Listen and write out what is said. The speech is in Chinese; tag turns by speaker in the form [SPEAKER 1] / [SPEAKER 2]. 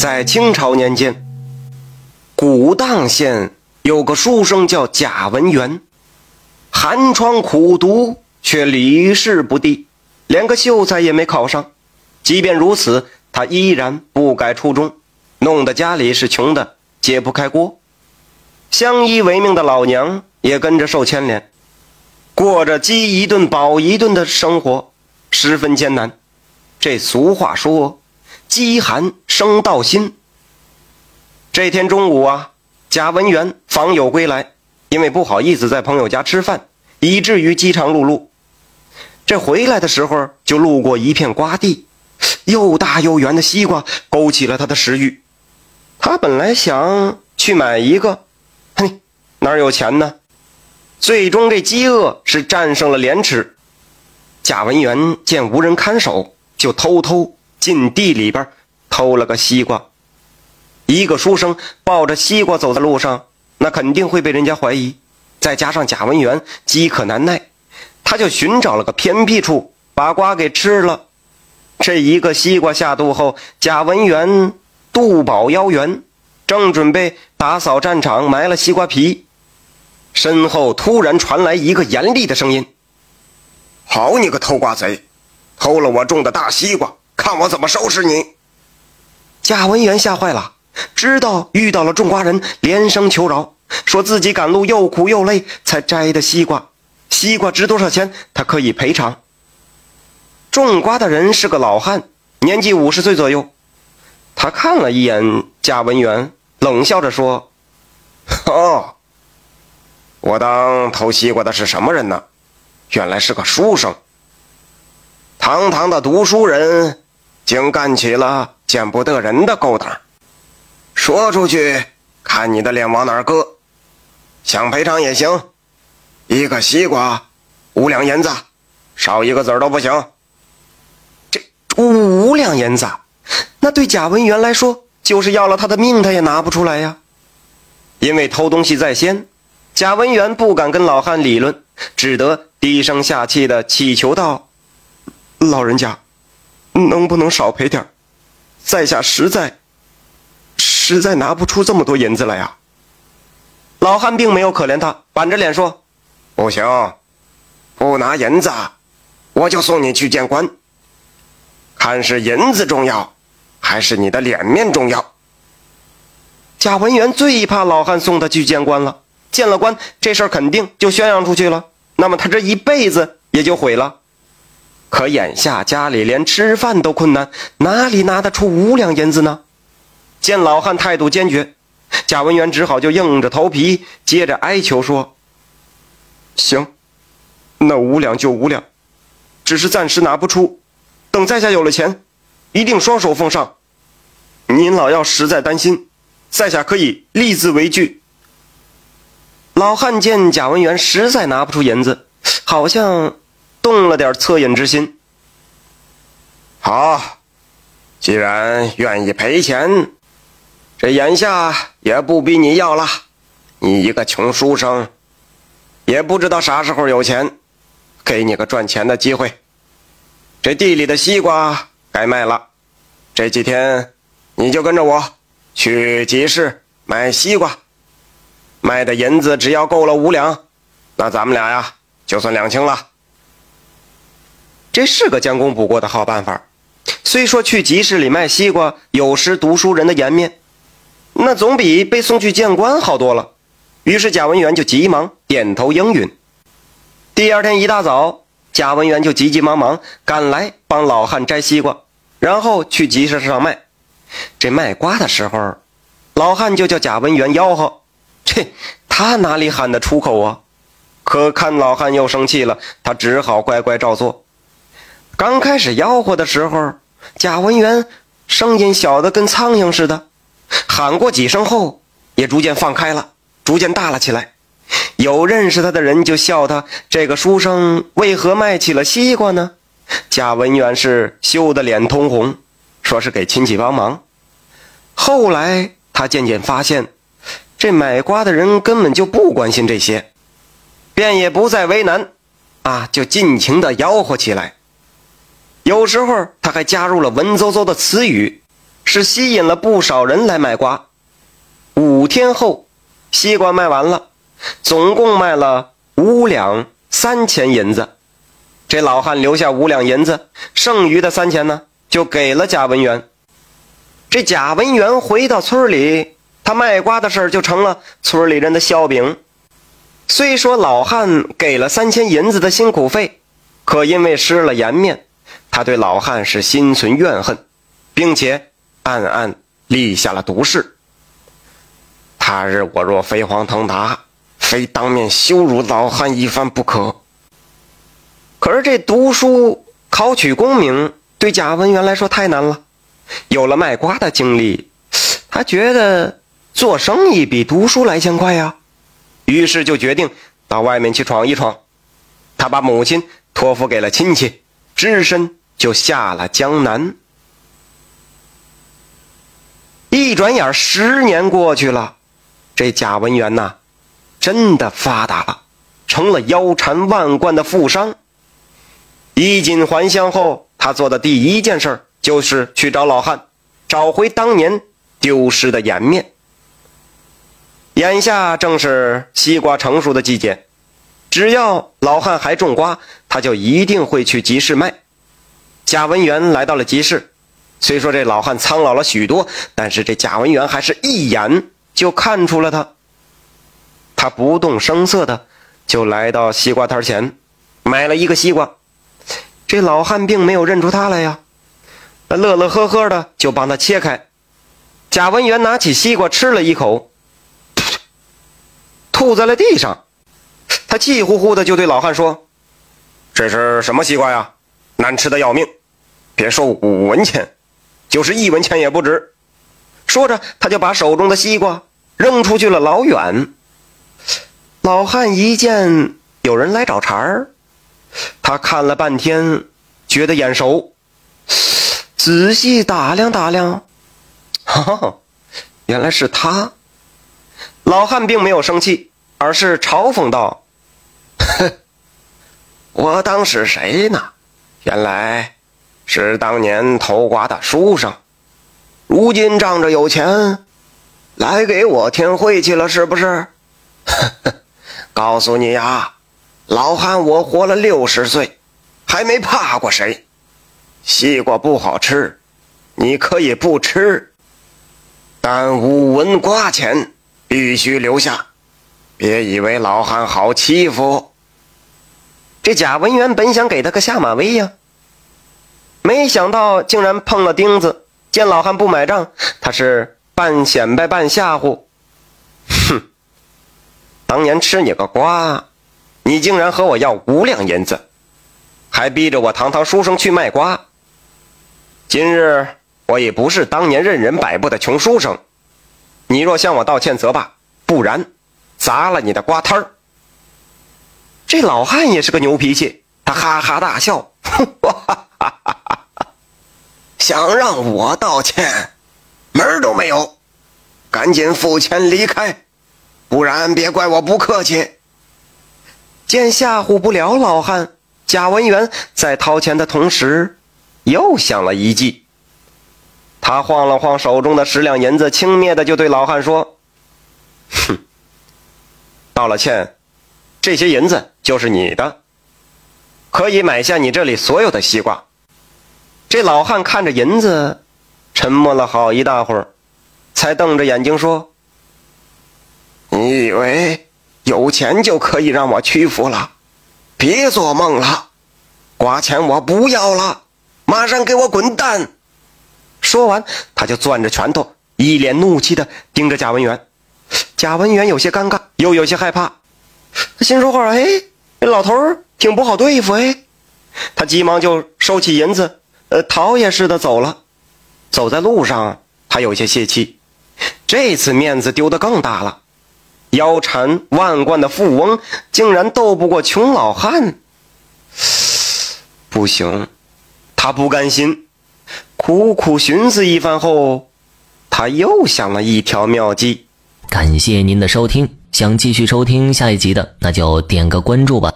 [SPEAKER 1] 在清朝年间，古荡县有个书生叫贾文元，寒窗苦读却屡试不第，连个秀才也没考上。即便如此，他依然不改初衷，弄得家里是穷的揭不开锅。相依为命的老娘也跟着受牵连，过着饥一顿饱一顿的生活，十分艰难。这俗话说：“饥寒生盗心。”这天中午啊，贾文元访友归来，因为不好意思在朋友家吃饭，以至于饥肠辘辘。这回来的时候，就路过一片瓜地，又大又圆的西瓜勾起了他的食欲。他本来想去买一个。嘿，哪有钱呢？最终这饥饿是战胜了廉耻。贾文元见无人看守，就偷偷进地里边偷了个西瓜。一个书生抱着西瓜走在路上，那肯定会被人家怀疑。再加上贾文元饥渴难耐，他就寻找了个偏僻处把瓜给吃了。这一个西瓜下肚后，贾文元肚饱腰圆。正准备打扫战场，埋了西瓜皮，身后突然传来一个严厉的声音：“
[SPEAKER 2] 好你个偷瓜贼，偷了我种的大西瓜，看我怎么收拾你！”
[SPEAKER 1] 贾文元吓坏了，知道遇到了种瓜人，连声求饶，说自己赶路又苦又累才摘的西瓜，西瓜值多少钱，他可以赔偿。种瓜的人是个老汉，年纪五十岁左右，他看了一眼贾文元。冷笑着说：“
[SPEAKER 2] 哦，我当偷西瓜的是什么人呢？原来是个书生。堂堂的读书人，竟干起了见不得人的勾当。说出去，看你的脸往哪搁。想赔偿也行，一个西瓜五两银子，少一个子儿都不行。
[SPEAKER 1] 这五五两银子，那对贾文元来说……”就是要了他的命，他也拿不出来呀。因为偷东西在先，贾文元不敢跟老汉理论，只得低声下气的乞求道：“老人家，能不能少赔点在下实在，实在拿不出这么多银子来呀。”老汉并没有可怜他，板着脸说：“
[SPEAKER 2] 不行，不拿银子，我就送你去见官。看是银子重要。”还是你的脸面重要。
[SPEAKER 1] 贾文元最怕老汉送他去见官了，见了官，这事儿肯定就宣扬出去了，那么他这一辈子也就毁了。可眼下家里连吃饭都困难，哪里拿得出五两银子呢？见老汉态度坚决，贾文元只好就硬着头皮，接着哀求说：“行，那五两就五两，只是暂时拿不出，等在下有了钱。”一定双手奉上。您老要实在担心，在下可以立字为据。老汉见贾文元实在拿不出银子，好像动了点恻隐之心。
[SPEAKER 2] 好，既然愿意赔钱，这眼下也不逼你要了。你一个穷书生，也不知道啥时候有钱，给你个赚钱的机会。这地里的西瓜。该卖了，这几天你就跟着我去集市买西瓜，卖的银子只要够了五两，那咱们俩呀就算两清了。
[SPEAKER 1] 这是个将功补过的好办法。虽说去集市里卖西瓜有失读书人的颜面，那总比被送去见官好多了。于是贾文元就急忙点头应允。第二天一大早。贾文元就急急忙忙赶来帮老汉摘西瓜，然后去集市上卖。这卖瓜的时候，老汉就叫贾文元吆喝，这他哪里喊得出口啊？可看老汉又生气了，他只好乖乖照做。刚开始吆喝的时候，贾文元声音小的跟苍蝇似的，喊过几声后，也逐渐放开了，逐渐大了起来。有认识他的人就笑他这个书生为何卖起了西瓜呢？贾文元是羞得脸通红，说是给亲戚帮忙。后来他渐渐发现，这买瓜的人根本就不关心这些，便也不再为难，啊，就尽情的吆喝起来。有时候他还加入了文绉绉的词语，是吸引了不少人来买瓜。五天后，西瓜卖完了，总共卖了五两三千银子。这老汉留下五两银子，剩余的三千呢，就给了贾文元。这贾文元回到村里，他卖瓜的事就成了村里人的笑柄。虽说老汉给了三千银子的辛苦费，可因为失了颜面，他对老汉是心存怨恨，并且暗暗立下了毒誓：他日我若飞黄腾达，非当面羞辱老汉一番不可。可是这读书考取功名，对贾文元来说太难了。有了卖瓜的经历，他觉得做生意比读书来钱快呀。于是就决定到外面去闯一闯。他把母亲托付给了亲戚，只身就下了江南。一转眼十年过去了，这贾文元呐，真的发达了，成了腰缠万贯的富商。衣锦还乡后，他做的第一件事就是去找老汉，找回当年丢失的颜面。眼下正是西瓜成熟的季节，只要老汉还种瓜，他就一定会去集市卖。贾文元来到了集市，虽说这老汉苍老了许多，但是这贾文元还是一眼就看出了他。他不动声色的就来到西瓜摊前，买了一个西瓜。这老汉并没有认出他来呀，乐乐呵呵的就帮他切开。贾文元拿起西瓜吃了一口。吐在了地上，他气呼呼的就对老汉说：“这是什么西瓜呀？难吃的要命！别说五文钱，就是一文钱也不值。”说着，他就把手中的西瓜扔出去了老远。老汉一见有人来找茬儿，他看了半天，觉得眼熟，仔细打量打量，哈，原来是他。老汉并没有生气。而是嘲讽道：“哼，我当是谁呢？原来是当年偷瓜的书生，如今仗着有钱，来给我添晦气了，是不是？告诉你呀，老汉我活了六十岁，还没怕过谁。西瓜不好吃，你可以不吃，但五文瓜钱必须留下。”别以为老汉好欺负。这贾文元本想给他个下马威呀，没想到竟然碰了钉子。见老汉不买账，他是半显摆半吓唬：“哼，当年吃你个瓜，你竟然和我要五两银子，还逼着我堂堂书生去卖瓜。今日我已不是当年任人摆布的穷书生，你若向我道歉则罢，不然。”砸了你的瓜摊儿！这老汉也是个牛脾气，他哈哈大笑，想让我道歉，门儿都没有！赶紧付钱离开，不然别怪我不客气。见吓唬不了老汉，贾文元在掏钱的同时，又想了一计。他晃了晃手中的十两银子，轻蔑的就对老汉说：“哼。”道了歉，这些银子就是你的，可以买下你这里所有的西瓜。这老汉看着银子，沉默了好一大会儿，才瞪着眼睛说：“你以为有钱就可以让我屈服了？别做梦了！瓜钱我不要了，马上给我滚蛋！”说完，他就攥着拳头，一脸怒气的盯着贾文元。贾文元有些尴尬，又有些害怕。他心说话：“哎，这老头挺不好对付。”哎，他急忙就收起银子，呃，逃也似的走了。走在路上，他有些泄气，这次面子丢得更大了。腰缠万贯的富翁竟然斗不过穷老汉，不行，他不甘心。苦苦寻思一番后，他又想了一条妙计。
[SPEAKER 3] 感谢您的收听，想继续收听下一集的，那就点个关注吧。